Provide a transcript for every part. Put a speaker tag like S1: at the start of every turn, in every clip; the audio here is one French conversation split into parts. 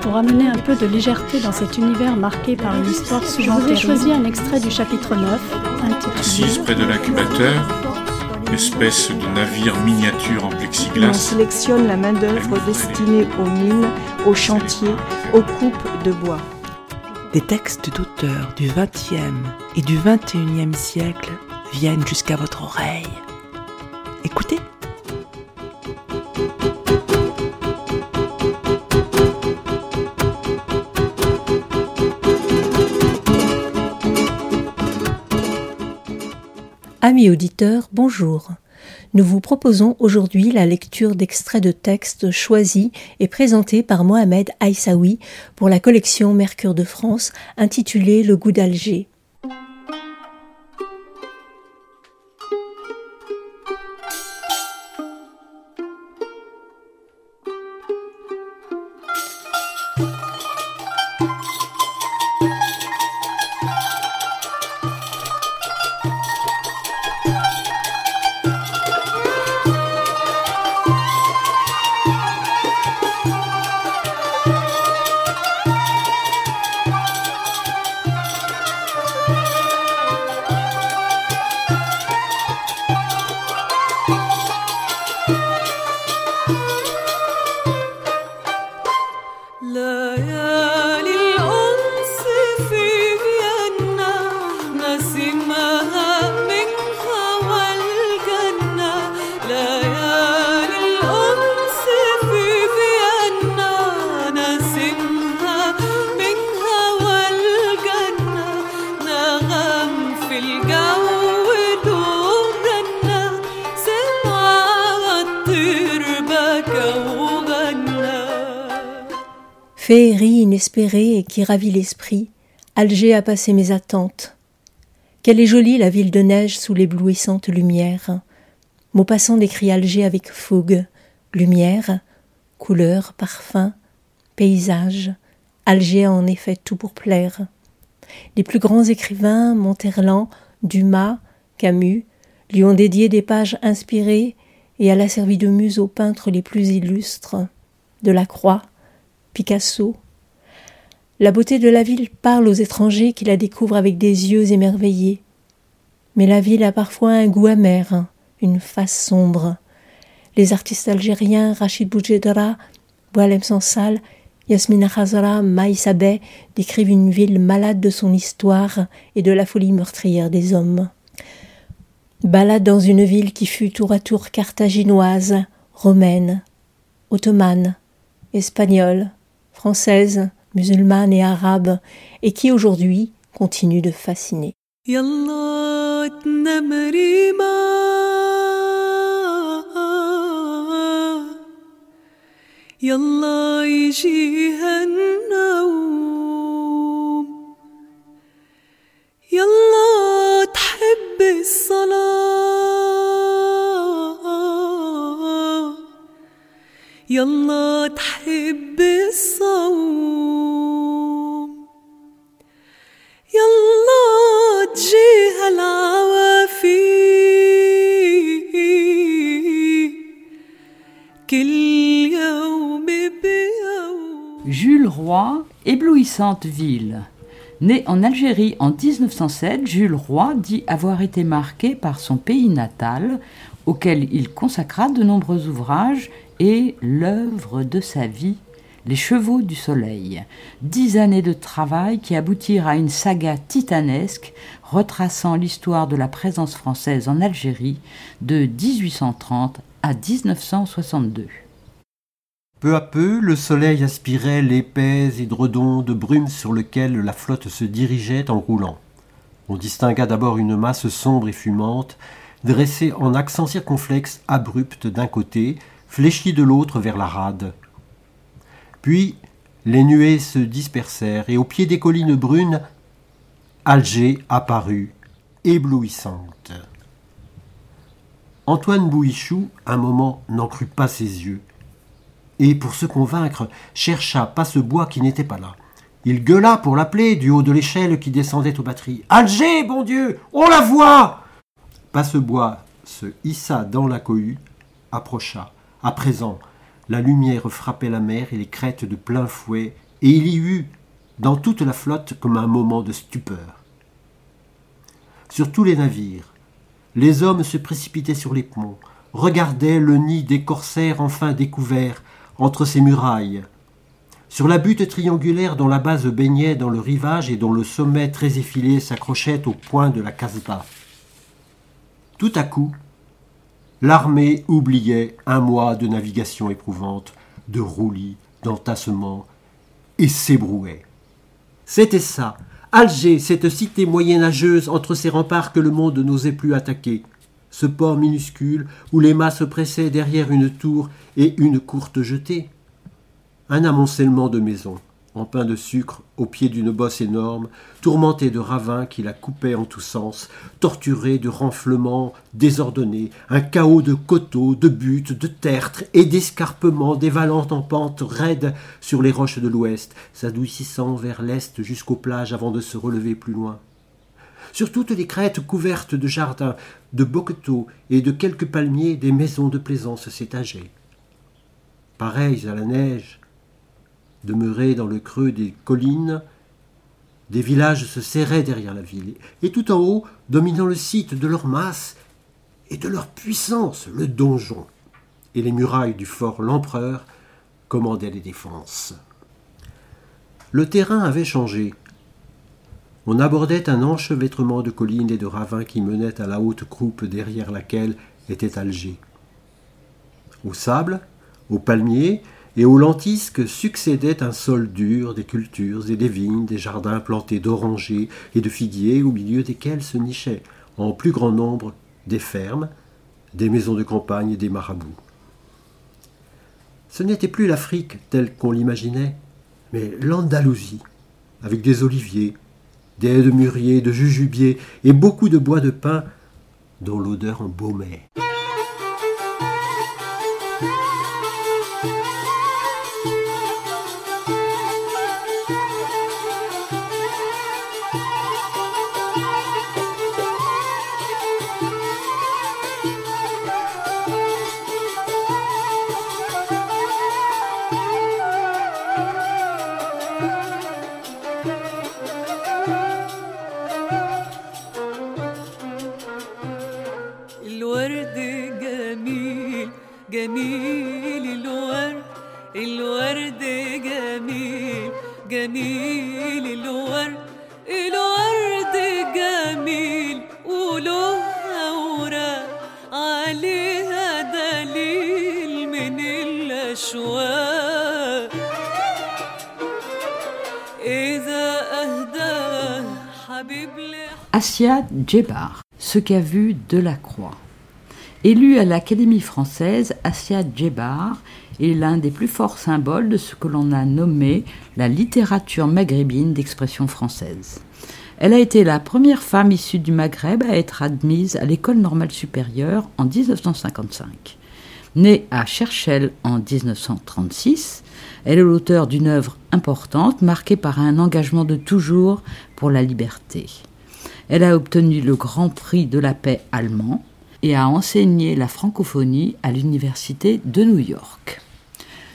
S1: Pour amener un peu de légèreté dans cet univers marqué par une histoire souvent J'ai choisi un extrait du chapitre 9, intitulé
S2: Assise près de l'incubateur, espèce de navire miniature en plexiglas.
S3: On sélectionne la main-d'œuvre destinée aux mines, aux chantiers, aux coupes de bois.
S4: Des textes d'auteurs du XXe et du XXIe siècle viennent jusqu'à votre oreille. Écoutez.
S5: Amis auditeurs, bonjour. Nous vous proposons aujourd'hui la lecture d'extraits de textes choisis et présentés par Mohamed Aïssaoui pour la collection Mercure de France intitulée Le goût d'Alger. Et qui ravit l'esprit, Alger a passé mes attentes. Quelle est jolie la ville de neige sous l'éblouissante lumière. Maupassant décrit Alger avec fougue. Lumière, couleur, parfum, paysage. Alger a en effet tout pour plaire. Les plus grands écrivains, Monterland, Dumas, Camus, lui ont dédié des pages inspirées et elle a servi de muse aux peintres les plus illustres. De la Croix, Picasso. La beauté de la ville parle aux étrangers qui la découvrent avec des yeux émerveillés. Mais la ville a parfois un goût amer, une face sombre. Les artistes algériens Rachid Boujedra, Boalem Sansal, Yasmina Khazara, Maïs décrivent une ville malade de son histoire et de la folie meurtrière des hommes. Balade dans une ville qui fut tour à tour carthaginoise, romaine, ottomane, espagnole, française, musulmane et arabe, et qui aujourd'hui continue de fasciner.
S6: Éblouissante ville. Né en Algérie en 1907, Jules Roy dit avoir été marqué par son pays natal, auquel il consacra de nombreux ouvrages et l'œuvre de sa vie, Les Chevaux du Soleil. Dix années de travail qui aboutirent à une saga titanesque retraçant l'histoire de la présence française en Algérie de 1830 à 1962.
S7: Peu à peu, le soleil aspirait l'épais édredon de brume sur lequel la flotte se dirigeait en roulant. On distingua d'abord une masse sombre et fumante, dressée en accents circonflexes abrupts d'un côté, fléchie de l'autre vers la rade. Puis les nuées se dispersèrent, et au pied des collines brunes, Alger apparut, éblouissante. Antoine Bouichou, un moment, n'en crut pas ses yeux, et pour se convaincre, chercha Passebois qui n'était pas là. Il gueula pour l'appeler du haut de l'échelle qui descendait aux batteries. Alger, bon Dieu, on la voit Passebois se hissa dans la cohue, approcha. À présent, la lumière frappait la mer et les crêtes de plein fouet, et il y eut, dans toute la flotte, comme un moment de stupeur. Sur tous les navires, les hommes se précipitaient sur les ponts, regardaient le nid des corsaires enfin découvert entre ces murailles. Sur la butte triangulaire dont la base baignait dans le rivage et dont le sommet très effilé s'accrochait au point de la Casbah. Tout à coup, l'armée oubliait un mois de navigation éprouvante, de roulis, d'entassements, et s'ébrouait. C'était ça, Alger, cette cité moyenâgeuse entre ces remparts que le monde n'osait plus attaquer. Ce port minuscule où les mâts se pressaient derrière une tour et une courte jetée. Un amoncellement de maisons, en pain de sucre au pied d'une bosse énorme, tourmentée de ravins qui la coupaient en tous sens, torturée de renflements désordonnés, un chaos de coteaux, de buttes, de tertres et d'escarpements dévalant en pente raide sur les roches de l'ouest, s'adoucissant vers l'est jusqu'aux plages avant de se relever plus loin. Sur toutes les crêtes couvertes de jardins, de boqueteaux et de quelques palmiers, des maisons de plaisance s'étageaient. Pareilles à la neige, demeurés dans le creux des collines, des villages se serraient derrière la ville, et tout en haut, dominant le site de leur masse et de leur puissance, le donjon et les murailles du fort L'Empereur commandaient les défenses. Le terrain avait changé. On abordait un enchevêtrement de collines et de ravins qui menait à la haute croupe derrière laquelle était Alger. Au sable, aux palmiers, et aux lentisques succédait un sol dur, des cultures et des vignes, des jardins plantés d'orangers et de figuiers au milieu desquels se nichaient, en plus grand nombre, des fermes, des maisons de campagne et des marabouts. Ce n'était plus l'Afrique telle qu'on l'imaginait, mais l'Andalousie, avec des oliviers, des haies de mûriers, de jujubiers et beaucoup de bois de pin dont l'odeur embaumait.
S6: Ce qu'a vu Delacroix. Élu à l'Académie française, Assia Djebar est l'un des plus forts symboles de ce que l'on a nommé la littérature maghrébine d'expression française. Elle a été la première femme issue du Maghreb à être admise à l'école normale supérieure en 1955. Née à Cherchel en 1936, elle est l'auteur d'une œuvre importante marquée par un engagement de toujours pour la liberté. Elle a obtenu le Grand Prix de la paix allemand et a enseigné la francophonie à l'Université de New York.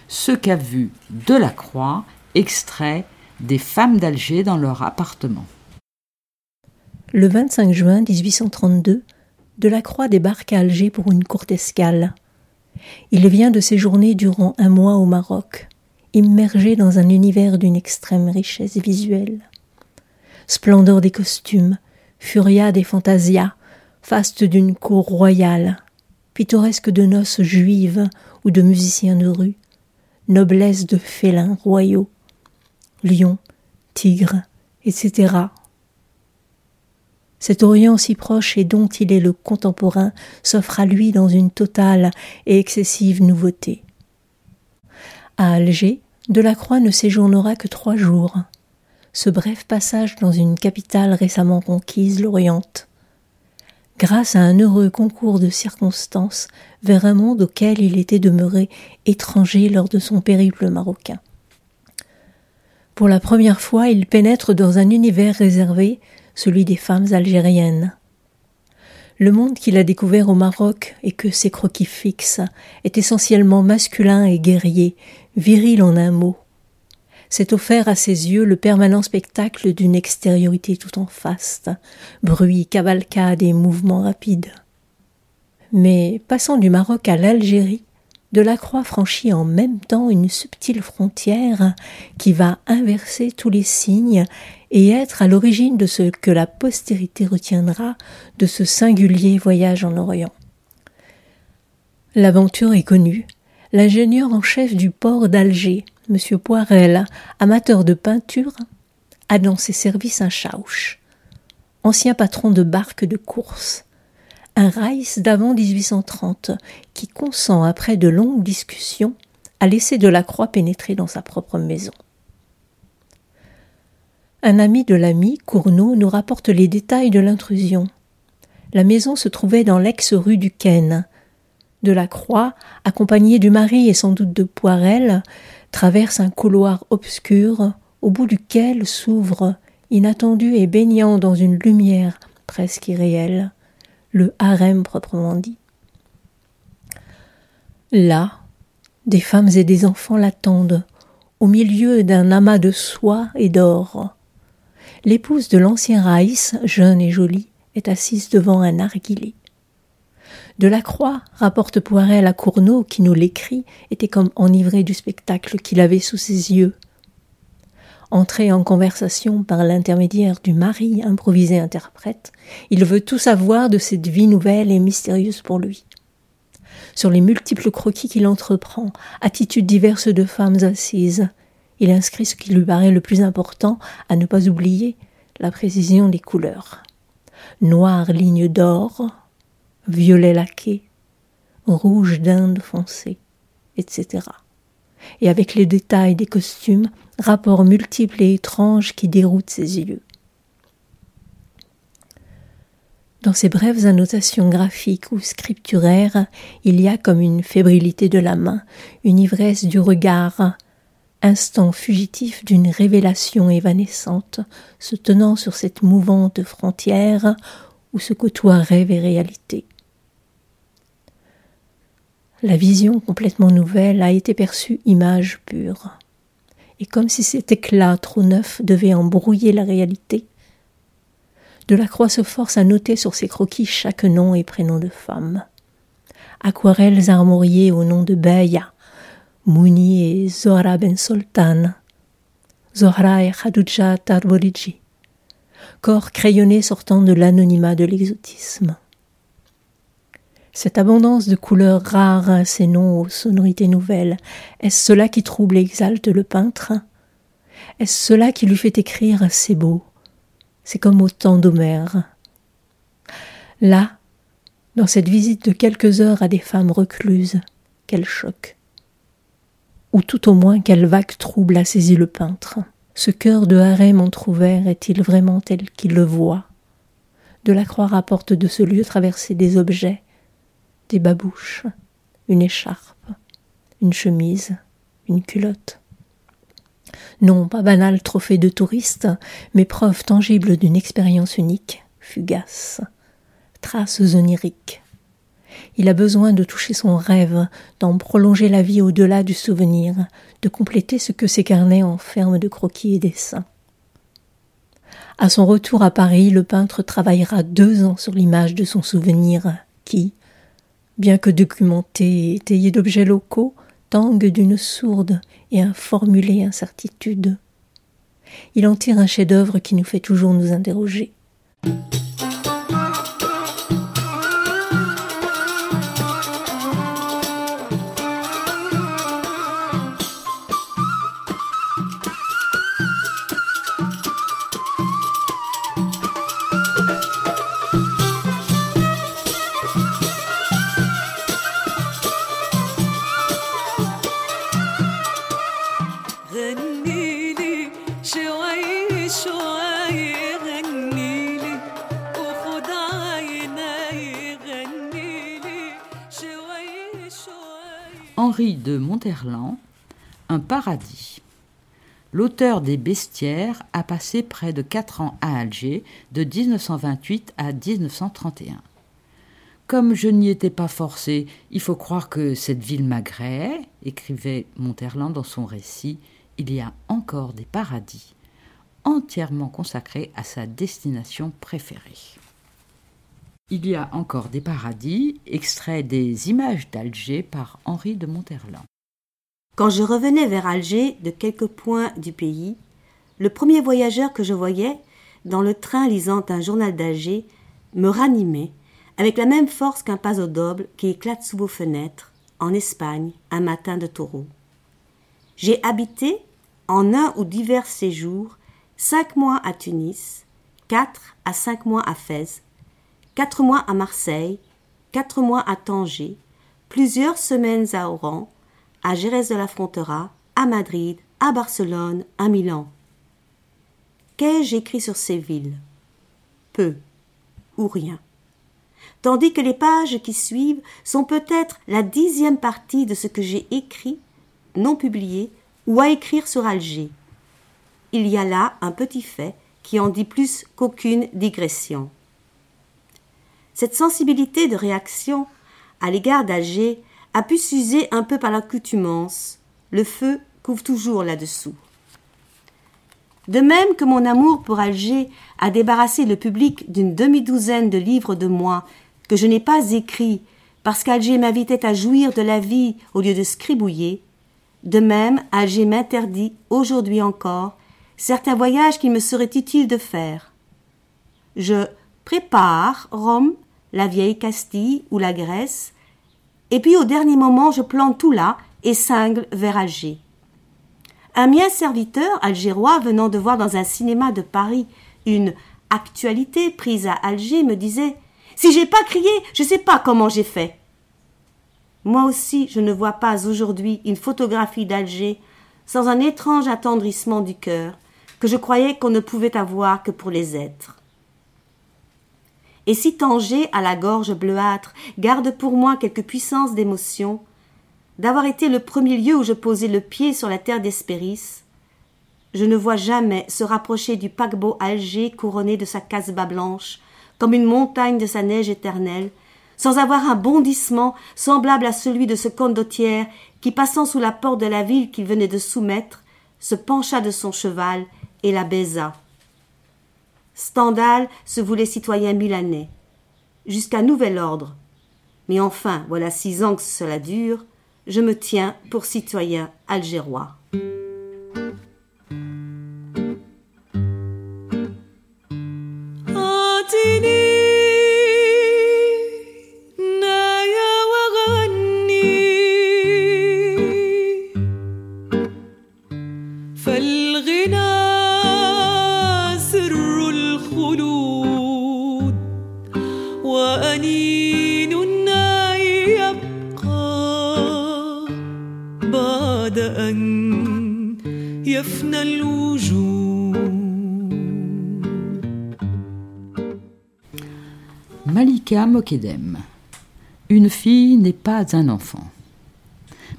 S6: Ce qu'a vu Delacroix, extrait des femmes d'Alger dans leur appartement.
S5: Le 25 juin 1832, Delacroix débarque à Alger pour une courte escale. Il vient de séjourner durant un mois au Maroc, immergé dans un univers d'une extrême richesse visuelle. Splendeur des costumes, furia des fantasias, faste d'une cour royale, pittoresque de noces juives ou de musiciens de rue, noblesse de félins royaux, lions, tigres, etc. Cet Orient si proche et dont il est le contemporain s'offre à lui dans une totale et excessive nouveauté. À Alger, Delacroix ne séjournera que trois jours. Ce bref passage dans une capitale récemment conquise l'oriente. grâce à un heureux concours de circonstances, vers un monde auquel il était demeuré étranger lors de son périple marocain. Pour la première fois, il pénètre dans un univers réservé, celui des femmes algériennes. Le monde qu'il a découvert au Maroc et que ses croquis fixent est essentiellement masculin et guerrier, viril en un mot. C'est offert à ses yeux le permanent spectacle d'une extériorité tout en faste, bruit, cavalcade et mouvements rapides. Mais passant du Maroc à l'Algérie, Delacroix franchit en même temps une subtile frontière qui va inverser tous les signes et être à l'origine de ce que la postérité retiendra de ce singulier voyage en Orient. L'aventure est connue. L'ingénieur en chef du port d'Alger, M. Poirel, amateur de peinture, a dans ses services un chauche, ancien patron de barque de course, un Reiss d'avant 1830 qui consent, après de longues discussions, à laisser de la croix pénétrer dans sa propre maison. Un ami de l'ami, Cournot, nous rapporte les détails de l'intrusion. La maison se trouvait dans l'ex-rue du Ken. De la Croix, accompagné du mari et sans doute de Poirel, traverse un couloir obscur au bout duquel s'ouvre, inattendu et baignant dans une lumière presque irréelle, le harem proprement dit. Là, des femmes et des enfants l'attendent, au milieu d'un amas de soie et d'or. L'épouse de l'ancien Raïs, jeune et jolie, est assise devant un narguilé. De la Croix, rapporte Poirel à Cournot, qui nous l'écrit, était comme enivré du spectacle qu'il avait sous ses yeux. Entré en conversation par l'intermédiaire du mari improvisé interprète, il veut tout savoir de cette vie nouvelle et mystérieuse pour lui. Sur les multiples croquis qu'il entreprend, attitudes diverses de femmes assises, il inscrit ce qui lui paraît le plus important, à ne pas oublier la précision des couleurs. Noire ligne d'or, violet laqué, rouge d'Inde foncé, etc et avec les détails des costumes, rapports multiples et étranges qui déroutent ses yeux. Dans ces brèves annotations graphiques ou scripturaires, il y a comme une fébrilité de la main, une ivresse du regard, instant fugitif d'une révélation évanescente se tenant sur cette mouvante frontière où se côtoient rêve et réalité. La vision complètement nouvelle a été perçue image pure. Et comme si cet éclat trop neuf devait embrouiller la réalité, Delacroix se force à noter sur ses croquis chaque nom et prénom de femme. Aquarelles armoriées au nom de Beya, Mouni et Zohra Ben Sultan, Zohra et Tarboriji, corps crayonnés sortant de l'anonymat de l'exotisme. Cette abondance de couleurs rares, ces noms aux sonorités nouvelles, est-ce cela qui trouble et exalte le peintre? Est-ce cela qui lui fait écrire C'est beau C'est comme au temps d'Homère. Là, dans cette visite de quelques heures à des femmes recluses, quel choc Ou tout au moins quelle vague trouble a saisi le peintre. Ce cœur de harem entr'ouvert est-il vraiment tel qu'il le voit? De la croix rapporte de ce lieu traversé des objets, des babouches, une écharpe, une chemise, une culotte. Non, pas banal trophée de touriste, mais preuve tangible d'une expérience unique, fugace, traces oniriques. Il a besoin de toucher son rêve, d'en prolonger la vie au-delà du souvenir, de compléter ce que ses carnets enferment de croquis et dessins. À son retour à Paris, le peintre travaillera deux ans sur l'image de son souvenir, qui, bien que documenté et étayé d'objets locaux, tangue d'une sourde et informulée incertitude. Il en tire un chef-d'œuvre qui nous fait toujours nous interroger.
S6: Henri de Monterland, Un paradis. L'auteur des Bestiaires a passé près de quatre ans à Alger, de 1928 à 1931. Comme je n'y étais pas forcé, il faut croire que cette ville m'agréait, écrivait Monterland dans son récit, il y a encore des paradis, entièrement consacrés à sa destination préférée. Il y a encore des paradis, extrait des images d'Alger par Henri de Monterland.
S8: Quand je revenais vers Alger de quelques points du pays, le premier voyageur que je voyais, dans le train lisant un journal d'Alger, me ranimait avec la même force qu'un au doble qui éclate sous vos fenêtres, en Espagne, un matin de taureau. J'ai habité, en un ou divers séjours, cinq mois à Tunis, quatre à cinq mois à Fès, quatre mois à Marseille, quatre mois à Tanger, plusieurs semaines à Oran, à Jerez de la Frontera, à Madrid, à Barcelone, à Milan. Qu'ai-je écrit sur ces villes? Peu ou rien. Tandis que les pages qui suivent sont peut-être la dixième partie de ce que j'ai écrit, non publié, ou à écrire sur Alger. Il y a là un petit fait qui en dit plus qu'aucune digression. Cette sensibilité de réaction à l'égard d'Alger a pu s'user un peu par l'accoutumance. Le feu couvre toujours là-dessous. De même que mon amour pour Alger a débarrassé le public d'une demi-douzaine de livres de moi que je n'ai pas écrits parce qu'Alger m'invitait à jouir de la vie au lieu de scribouiller, de même Alger m'interdit, aujourd'hui encore, certains voyages qu'il me serait utile de faire. Je prépare Rome, la vieille Castille ou la Grèce, et puis au dernier moment je plante tout là et cingle vers Alger. Un mien serviteur algérois venant de voir dans un cinéma de Paris une actualité prise à Alger me disait Si j'ai pas crié, je sais pas comment j'ai fait. Moi aussi, je ne vois pas aujourd'hui une photographie d'Alger sans un étrange attendrissement du cœur que je croyais qu'on ne pouvait avoir que pour les êtres. Et si Tanger, à la gorge bleuâtre, garde pour moi quelque puissance d'émotion, d'avoir été le premier lieu où je posais le pied sur la terre d'Hespéris, je ne vois jamais se rapprocher du paquebot Alger couronné de sa casbah blanche, comme une montagne de sa neige éternelle, sans avoir un bondissement semblable à celui de ce condottière qui, passant sous la porte de la ville qu'il venait de soumettre, se pencha de son cheval et la baisa. Stendhal se voulait citoyen milanais. Jusqu'à nouvel ordre. Mais enfin, voilà six ans que cela dure, je me tiens pour citoyen algérois.
S6: Mokedem. Une fille n'est pas un enfant.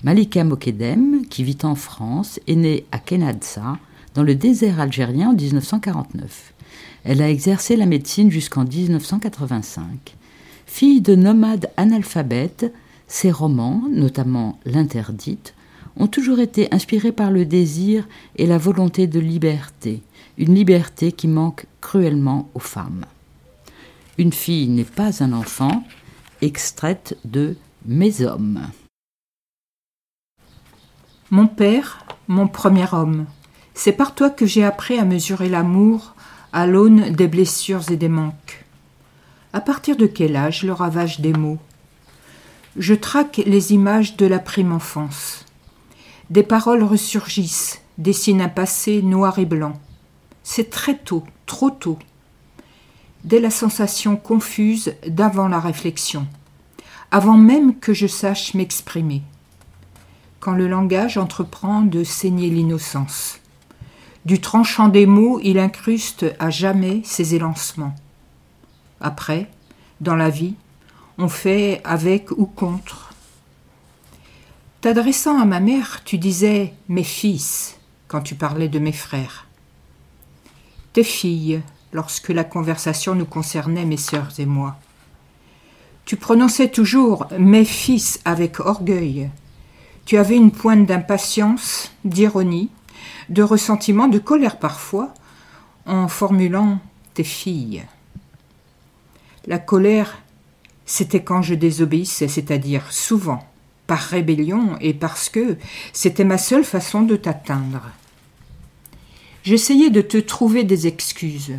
S6: Malika Mokedem, qui vit en France, est née à Kenadsa, dans le désert algérien en 1949. Elle a exercé la médecine jusqu'en 1985. Fille de nomades analphabètes, ses romans, notamment L'Interdite, ont toujours été inspirés par le désir et la volonté de liberté, une liberté qui manque cruellement aux femmes. Une fille n'est pas un enfant, extraite de Mes hommes.
S9: Mon père, mon premier homme, c'est par toi que j'ai appris à mesurer l'amour à l'aune des blessures et des manques. À partir de quel âge le ravage des mots? Je traque les images de la prime enfance. Des paroles ressurgissent, dessinent un passé noir et blanc. C'est très tôt, trop tôt dès la sensation confuse d'avant la réflexion, avant même que je sache m'exprimer, quand le langage entreprend de saigner l'innocence. Du tranchant des mots, il incruste à jamais ses élancements. Après, dans la vie, on fait avec ou contre. T'adressant à ma mère, tu disais mes fils quand tu parlais de mes frères. Tes filles, lorsque la conversation nous concernait, mes sœurs et moi. Tu prononçais toujours mes fils avec orgueil. Tu avais une pointe d'impatience, d'ironie, de ressentiment, de colère parfois, en formulant tes filles. La colère, c'était quand je désobéissais, c'est-à-dire souvent, par rébellion et parce que c'était ma seule façon de t'atteindre. J'essayais de te trouver des excuses.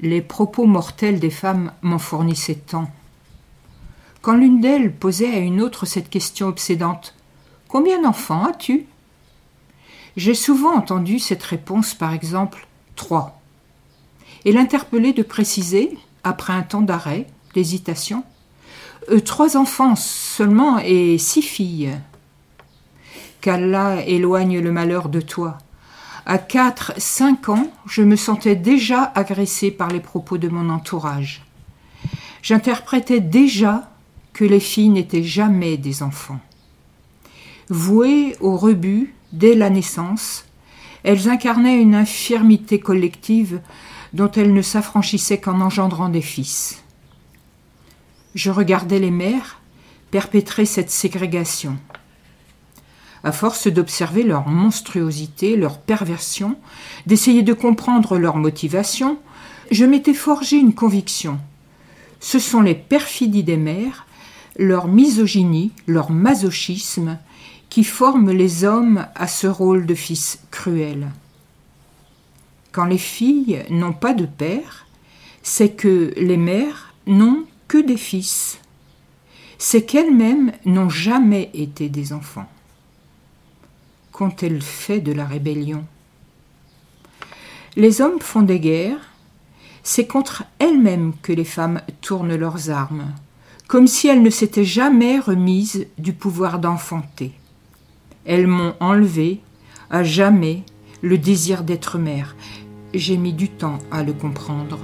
S9: Les propos mortels des femmes m'en fournissaient tant. Quand l'une d'elles posait à une autre cette question obsédante Combien d'enfants as-tu? J'ai souvent entendu cette réponse, par exemple Trois. Et l'interpellait de préciser, après un temps d'arrêt, d'hésitation euh, Trois enfants seulement et six filles. Qu'Allah éloigne le malheur de toi. À quatre, cinq ans, je me sentais déjà agressée par les propos de mon entourage. J'interprétais déjà que les filles n'étaient jamais des enfants. Vouées au rebut dès la naissance, elles incarnaient une infirmité collective dont elles ne s'affranchissaient qu'en engendrant des fils. Je regardais les mères perpétrer cette ségrégation. À force d'observer leur monstruosité, leur perversion, d'essayer de comprendre leur motivation, je m'étais forgé une conviction. Ce sont les perfidies des mères leur misogynie, leur masochisme, qui forment les hommes à ce rôle de fils cruel. Quand les filles n'ont pas de père, c'est que les mères n'ont que des fils. C'est qu'elles-mêmes n'ont jamais été des enfants. Qu'ont-elles fait de la rébellion Les hommes font des guerres, c'est contre elles-mêmes que les femmes tournent leurs armes comme si elles ne s'étaient jamais remises du pouvoir d'enfanter. Elles m'ont enlevé à jamais le désir d'être mère. J'ai mis du temps à le comprendre.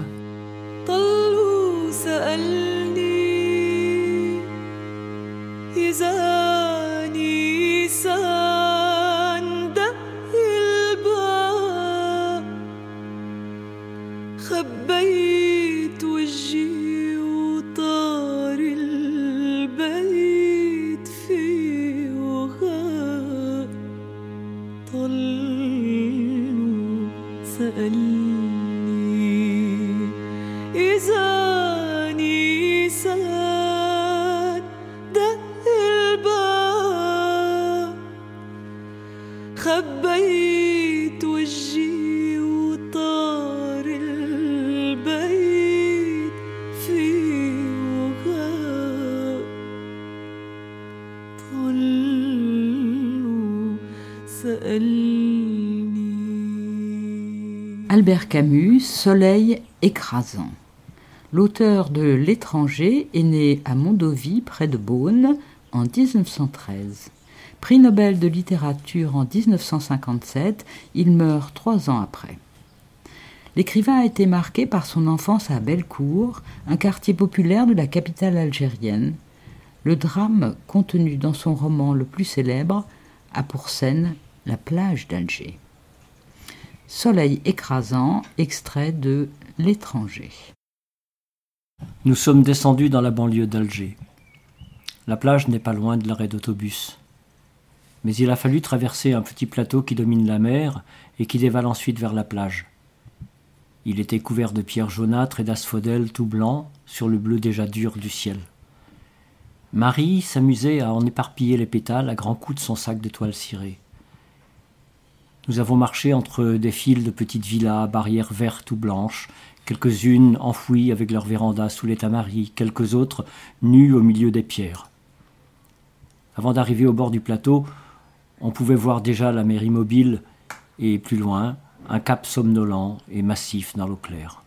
S6: Camus, Soleil écrasant. L'auteur de L'étranger est né à Mondovie, près de Beaune, en 1913. Prix Nobel de littérature en 1957, il meurt trois ans après. L'écrivain a été marqué par son enfance à Bellecour, un quartier populaire de la capitale algérienne. Le drame contenu dans son roman le plus célèbre a pour scène la plage d'Alger. Soleil écrasant, extrait de L'étranger.
S10: Nous sommes descendus dans la banlieue d'Alger. La plage n'est pas loin de l'arrêt d'autobus. Mais il a fallu traverser un petit plateau qui domine la mer et qui dévale ensuite vers la plage. Il était couvert de pierres jaunâtres et d'asphodèles tout blancs sur le bleu déjà dur du ciel. Marie s'amusait à en éparpiller les pétales à grands coups de son sac de toile cirée. Nous avons marché entre des files de petites villas, barrières vertes ou blanches, quelques-unes enfouies avec leurs vérandas sous les tamaris, quelques autres nues au milieu des pierres. Avant d'arriver au bord du plateau, on pouvait voir déjà la mer immobile et, plus loin, un cap somnolent et massif dans l'eau claire.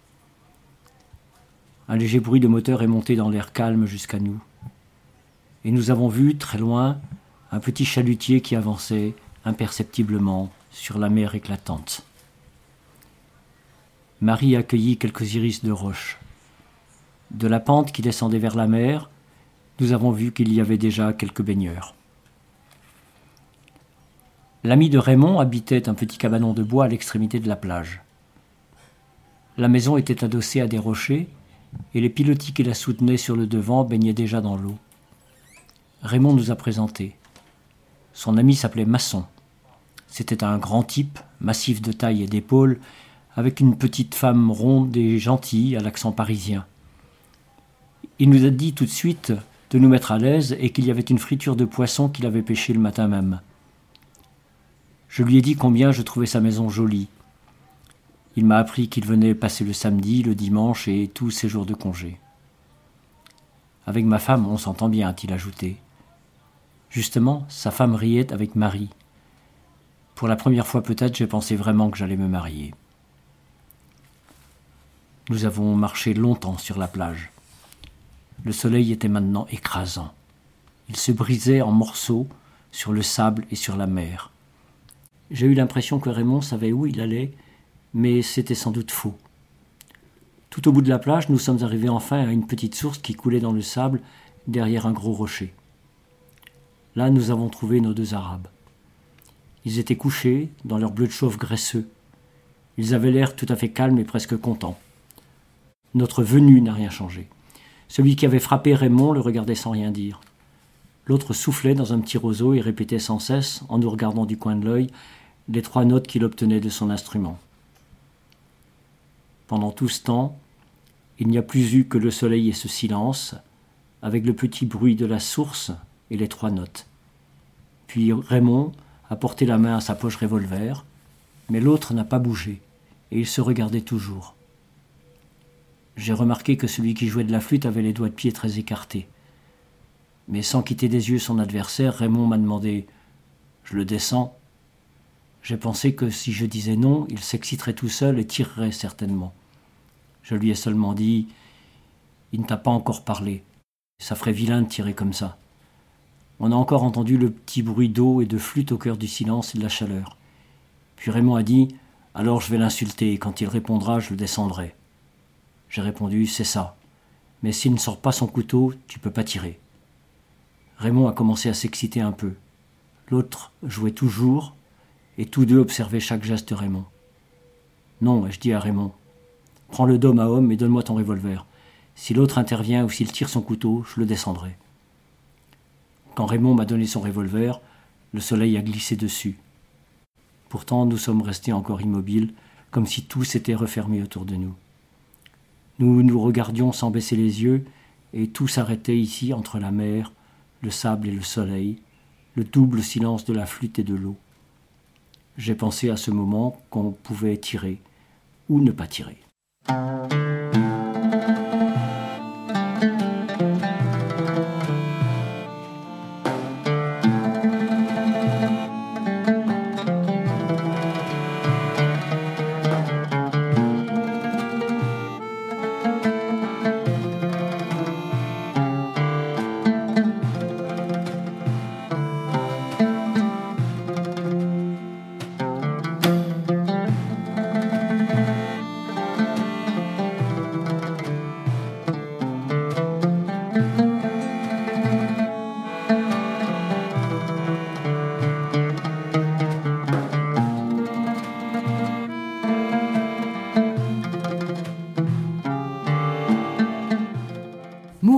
S10: Un léger bruit de moteur est monté dans l'air calme jusqu'à nous. Et nous avons vu, très loin, un petit chalutier qui avançait imperceptiblement sur la mer éclatante. Marie accueillit quelques iris de roche. De la pente qui descendait vers la mer, nous avons vu qu'il y avait déjà quelques baigneurs. L'ami de Raymond habitait un petit cabanon de bois à l'extrémité de la plage. La maison était adossée à des rochers, et les pilotis qui la soutenaient sur le devant baignaient déjà dans l'eau. Raymond nous a présentés. Son ami s'appelait Masson. C'était un grand type, massif de taille et d'épaule, avec une petite femme ronde et gentille à l'accent parisien. Il nous a dit tout de suite de nous mettre à l'aise et qu'il y avait une friture de poisson qu'il avait pêché le matin même. Je lui ai dit combien je trouvais sa maison jolie. Il m'a appris qu'il venait passer le samedi, le dimanche et tous ses jours de congé. Avec ma femme, on s'entend bien, a-t-il ajouté. Justement, sa femme riait avec Marie. Pour la première fois peut-être, j'ai pensé vraiment que j'allais me marier. Nous avons marché longtemps sur la plage. Le soleil était maintenant écrasant. Il se brisait en morceaux sur le sable et sur la mer. J'ai eu l'impression que Raymond savait où il allait, mais c'était sans doute faux. Tout au bout de la plage, nous sommes arrivés enfin à une petite source qui coulait dans le sable derrière un gros rocher. Là, nous avons trouvé nos deux Arabes. Ils étaient couchés dans leur bleu de chauffe graisseux. Ils avaient l'air tout à fait calmes et presque contents. Notre venue n'a rien changé. Celui qui avait frappé Raymond le regardait sans rien dire. L'autre soufflait dans un petit roseau et répétait sans cesse, en nous regardant du coin de l'œil, les trois notes qu'il obtenait de son instrument. Pendant tout ce temps, il n'y a plus eu que le soleil et ce silence, avec le petit bruit de la source et les trois notes. Puis Raymond a porté la main à sa poche revolver, mais l'autre n'a pas bougé, et il se regardait toujours. J'ai remarqué que celui qui jouait de la flûte avait les doigts de pied très écartés. Mais sans quitter des yeux son adversaire, Raymond m'a demandé Je le descends? J'ai pensé que si je disais non, il s'exciterait tout seul et tirerait certainement. Je lui ai seulement dit Il ne t'a pas encore parlé. Ça ferait vilain de tirer comme ça. On a encore entendu le petit bruit d'eau et de flûte au cœur du silence et de la chaleur. Puis Raymond a dit Alors je vais l'insulter, et quand il répondra, je le descendrai. J'ai répondu C'est ça. Mais s'il ne sort pas son couteau, tu peux pas tirer. Raymond a commencé à s'exciter un peu. L'autre jouait toujours, et tous deux observaient chaque geste de Raymond. Non, ai-je dit à Raymond. Prends le dôme à homme et donne-moi ton revolver. Si l'autre intervient ou s'il tire son couteau, je le descendrai. Quand Raymond m'a donné son revolver, le soleil a glissé dessus. Pourtant, nous sommes restés encore immobiles, comme si tout s'était refermé autour de nous. Nous nous regardions sans baisser les yeux, et tout s'arrêtait ici entre la mer, le sable et le soleil, le double silence de la flûte et de l'eau. J'ai pensé à ce moment qu'on pouvait tirer ou ne pas tirer.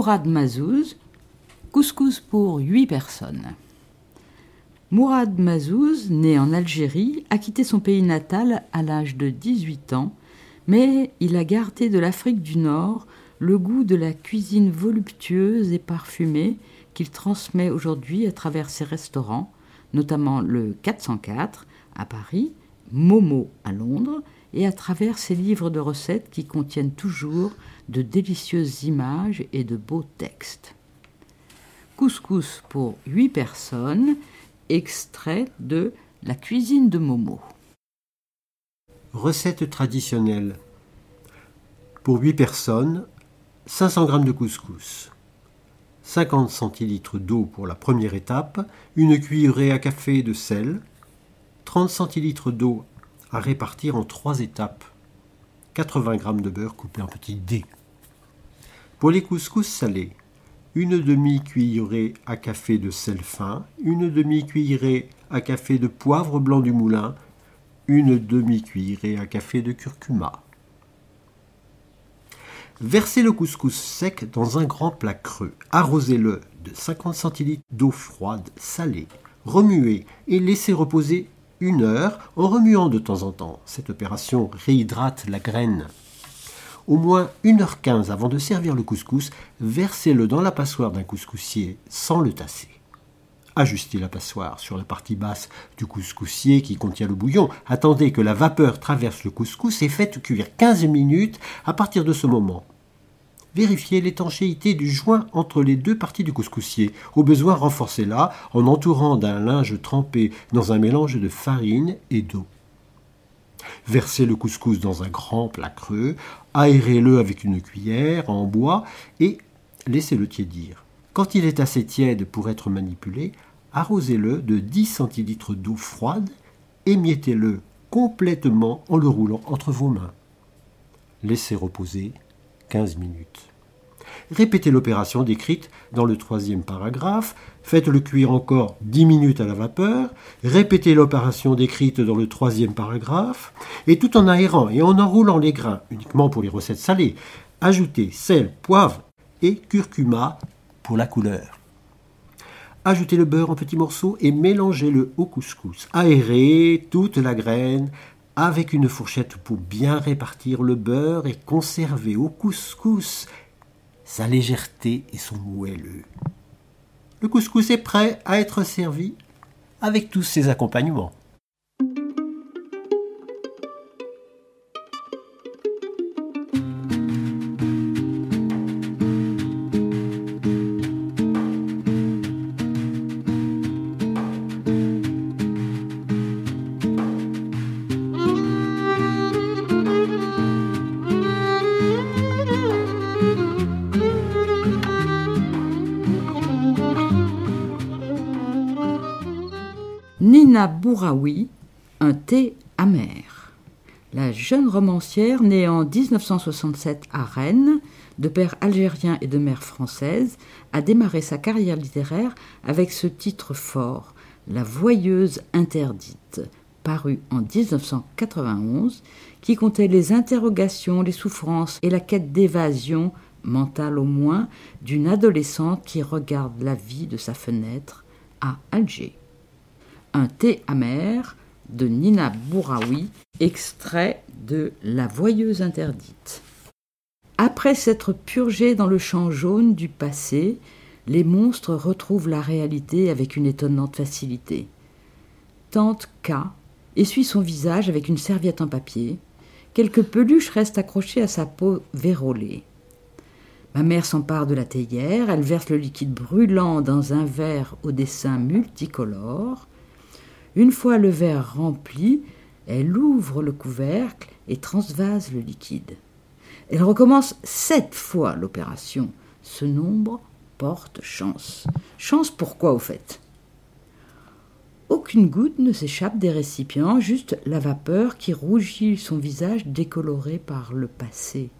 S6: Mourad Mazouz, couscous pour huit personnes. Mourad Mazouz, né en Algérie, a quitté son pays natal à l'âge de 18 ans, mais il a gardé de l'Afrique du Nord le goût de la cuisine voluptueuse et parfumée qu'il transmet aujourd'hui à travers ses restaurants, notamment le 404 à Paris, Momo à Londres, et à travers ses livres de recettes qui contiennent toujours de délicieuses images et de beaux textes. Couscous pour 8 personnes, extrait de La cuisine de Momo.
S7: Recette traditionnelle. Pour 8 personnes, 500 g de couscous, 50 centilitres d'eau pour la première étape, une cuillerée à café de sel, 30 centilitres d'eau à répartir en trois étapes, 80 g de beurre coupé en petits dés. Pour les couscous salés, une demi-cuillerée à café de sel fin, une demi-cuillerée à café de poivre blanc du moulin, une demi-cuillerée à café de curcuma. Versez le couscous sec dans un grand plat creux. Arrosez-le de 50 centilitres d'eau froide salée. Remuez et laissez reposer une heure en remuant de temps en temps. Cette opération réhydrate la graine. Au moins 1h15 avant de servir le couscous, versez-le dans la passoire d'un couscoussier sans le tasser. Ajustez la passoire sur la partie basse du couscoussier qui contient le bouillon. Attendez que la vapeur traverse le couscous et faites cuire 15 minutes à partir de ce moment. Vérifiez l'étanchéité du joint entre les deux parties du couscoussier. Au besoin, renforcez-la en entourant d'un linge trempé dans un mélange de farine et d'eau. Versez le couscous dans un grand plat creux, aérez-le avec une cuillère en bois et laissez-le tiédir. Quand il est assez tiède pour être manipulé, arrosez-le de 10 centilitres d'eau froide, émiettez-le complètement en le roulant entre vos mains. Laissez reposer 15 minutes. Répétez l'opération décrite dans le troisième paragraphe, faites-le cuire encore 10 minutes à la vapeur, répétez l'opération décrite dans le troisième paragraphe, et tout en aérant et en enroulant les grains, uniquement pour les recettes salées, ajoutez sel, poivre et curcuma pour la couleur. Ajoutez le beurre en petits morceaux et mélangez-le au couscous. Aérez toute la graine avec une fourchette pour bien répartir le beurre et conserver au couscous sa légèreté et son moelleux. Le couscous est prêt à être servi avec tous ses accompagnements.
S6: Bouraoui, un thé amer. La jeune romancière, née en 1967 à Rennes, de père algérien et de mère française, a démarré sa carrière littéraire avec ce titre fort, La Voyeuse interdite, paru en 1991, qui comptait les interrogations, les souffrances et la quête d'évasion, mentale au moins, d'une adolescente qui regarde la vie de sa fenêtre à Alger. Un thé amer de Nina Bouraoui, extrait de La Voyeuse interdite. Après s'être purgés dans le champ jaune du passé, les monstres retrouvent la réalité avec une étonnante facilité. Tante K essuie son visage avec une serviette en papier. Quelques peluches restent accrochées à sa peau vérolée. Ma mère s'empare de la théière, elle verse le liquide brûlant dans un verre au dessin multicolore. Une fois le verre rempli, elle ouvre le couvercle et transvase le liquide. Elle recommence sept fois l'opération. Ce nombre porte chance. Chance pourquoi au fait? Aucune goutte ne s'échappe des récipients, juste la vapeur qui rougit son visage décoloré par le passé.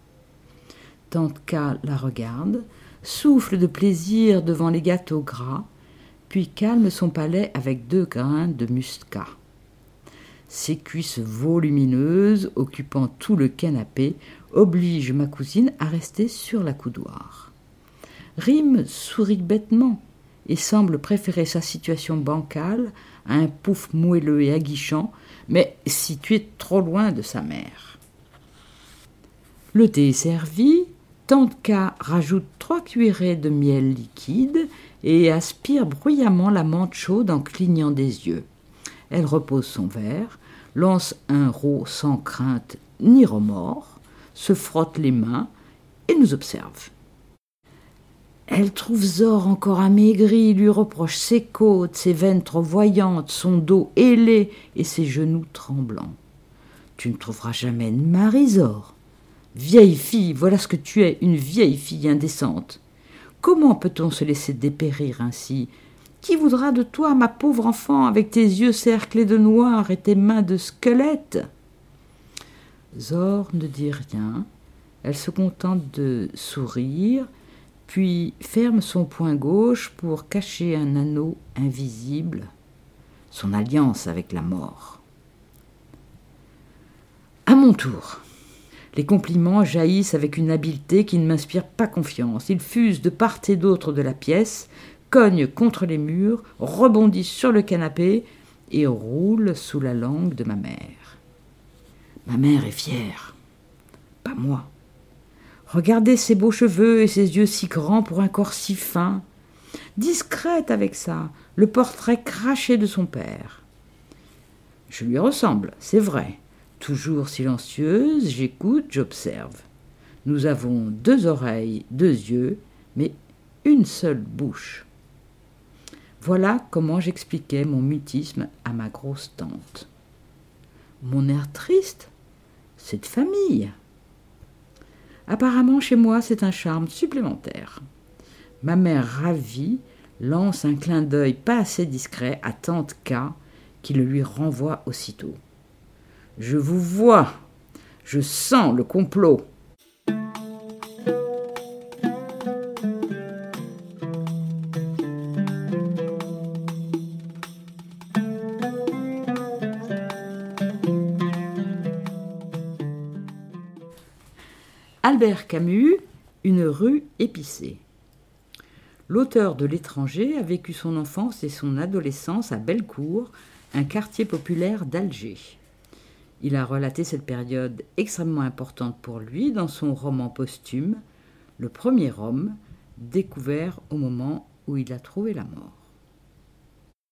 S6: Tante K la regarde, souffle de plaisir devant les gâteaux gras, puis calme son palais avec deux grains de muscat. Ses cuisses volumineuses, occupant tout le canapé, obligent ma cousine à rester sur la coudoir. Rime sourit bêtement et semble préférer sa situation bancale à un pouf moelleux et aguichant, mais situé trop loin de sa mère. Le thé est servi, Tante K rajoute trois cuillerées de miel liquide et aspire bruyamment la menthe chaude en clignant des yeux. Elle repose son verre, lance un rot sans crainte ni remords, se frotte les mains et nous observe. Elle trouve Zor encore amaigri, lui reproche ses côtes, ses veines trop voyantes, son dos ailé et ses genoux tremblants. Tu ne trouveras jamais de mari, Zor. Vieille fille, voilà ce que tu es, une vieille fille indécente. Comment peut-on se laisser dépérir ainsi? Qui voudra de toi, ma pauvre enfant, avec tes yeux cerclés de noir et tes mains de squelette? Zor ne dit rien. Elle se contente de sourire, puis ferme son poing gauche pour cacher un anneau invisible, son alliance avec la mort. À mon tour. Les compliments jaillissent avec une habileté qui ne m'inspire pas confiance. Ils fusent de part et d'autre de la pièce, cognent contre les murs, rebondissent sur le canapé et roulent sous la langue de ma mère. Ma mère est fière. Pas moi. Regardez ses beaux cheveux et ses yeux si grands pour un corps si fin. Discrète avec ça, le portrait craché de son père. Je lui ressemble, c'est vrai. Toujours silencieuse, j'écoute, j'observe. Nous avons deux oreilles, deux yeux, mais une seule bouche. Voilà comment j'expliquais mon mutisme à ma grosse tante. Mon air triste, c'est de famille. Apparemment, chez moi, c'est un charme supplémentaire. Ma mère ravie lance un clin d'œil pas assez discret à tante K, qui le lui renvoie aussitôt. Je vous vois, je sens le complot. Albert Camus, Une rue épicée. L'auteur de L'étranger a vécu son enfance et son adolescence à Bellecour, un quartier populaire d'Alger. Il a relaté cette période extrêmement importante pour lui dans son roman posthume, Le premier homme, découvert au moment où il a trouvé la mort.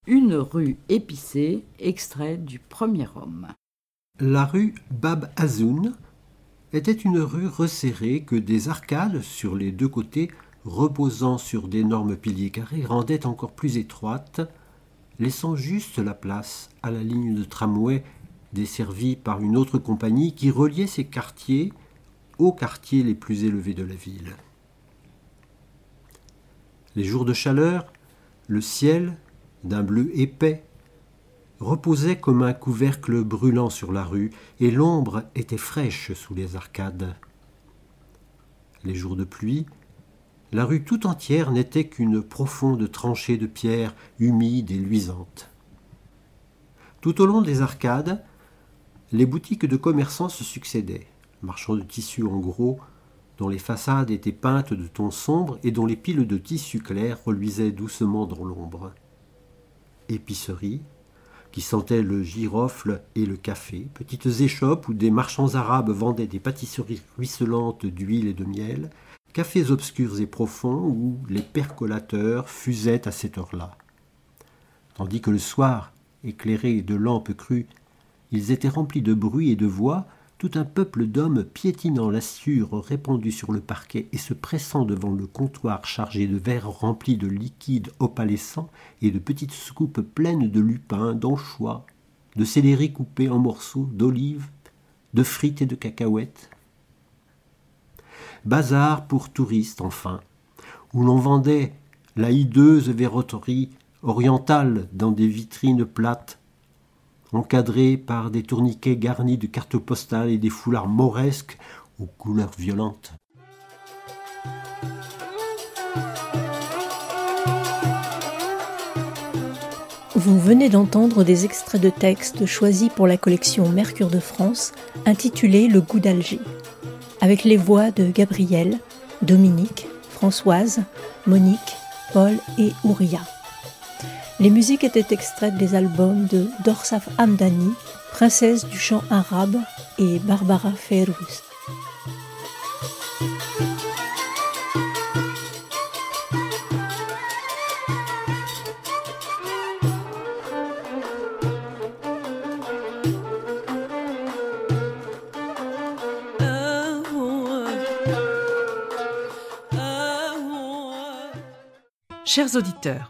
S6: Une rue épicée, extrait du premier homme.
S7: La rue Bab Azoun était une rue resserrée que des arcades sur les deux côtés, reposant sur d'énormes piliers carrés, rendaient encore plus étroite, laissant juste la place à la ligne de tramway desservie par une autre compagnie qui reliait ces quartiers aux quartiers les plus élevés de la ville. Les jours de chaleur, le ciel, d'un bleu épais, reposait comme un couvercle brûlant sur la rue, et l'ombre était fraîche sous les arcades. Les jours de pluie, la rue tout entière n'était qu'une profonde tranchée de pierre humide et luisante. Tout au long des arcades, les boutiques de commerçants se succédaient, marchands de tissus en gros, dont les façades étaient peintes de tons sombres et dont les piles de tissus clairs reluisaient doucement dans l'ombre. Épiceries, qui sentaient le girofle et le café, petites échoppes où des marchands arabes vendaient des pâtisseries ruisselantes d'huile et de miel, cafés obscurs et profonds où les percolateurs fusaient à cette heure-là. Tandis que le soir, éclairé de lampes crues, ils étaient remplis de bruit et de voix, tout un peuple d'hommes piétinant la sciure répandue sur le parquet et se pressant devant le comptoir chargé de verres remplis de liquide opalescent et de petites soucoupes pleines de lupins, d'anchois, de céleri coupés en morceaux, d'olives, de frites et de cacahuètes. Bazar pour touristes, enfin, où l'on vendait la hideuse verroterie orientale dans des vitrines plates encadrés par des tourniquets garnis de cartes postales et des foulards mauresques aux couleurs violentes.
S5: Vous venez d'entendre des extraits de textes choisis pour la collection Mercure de France intitulée Le goût d'Alger, avec les voix de Gabriel, Dominique, Françoise, Monique, Paul et Ouria. Les musiques étaient extraites des albums de Dorsaf Hamdani, princesse du chant arabe, et Barbara Ferrus.
S4: Chers auditeurs,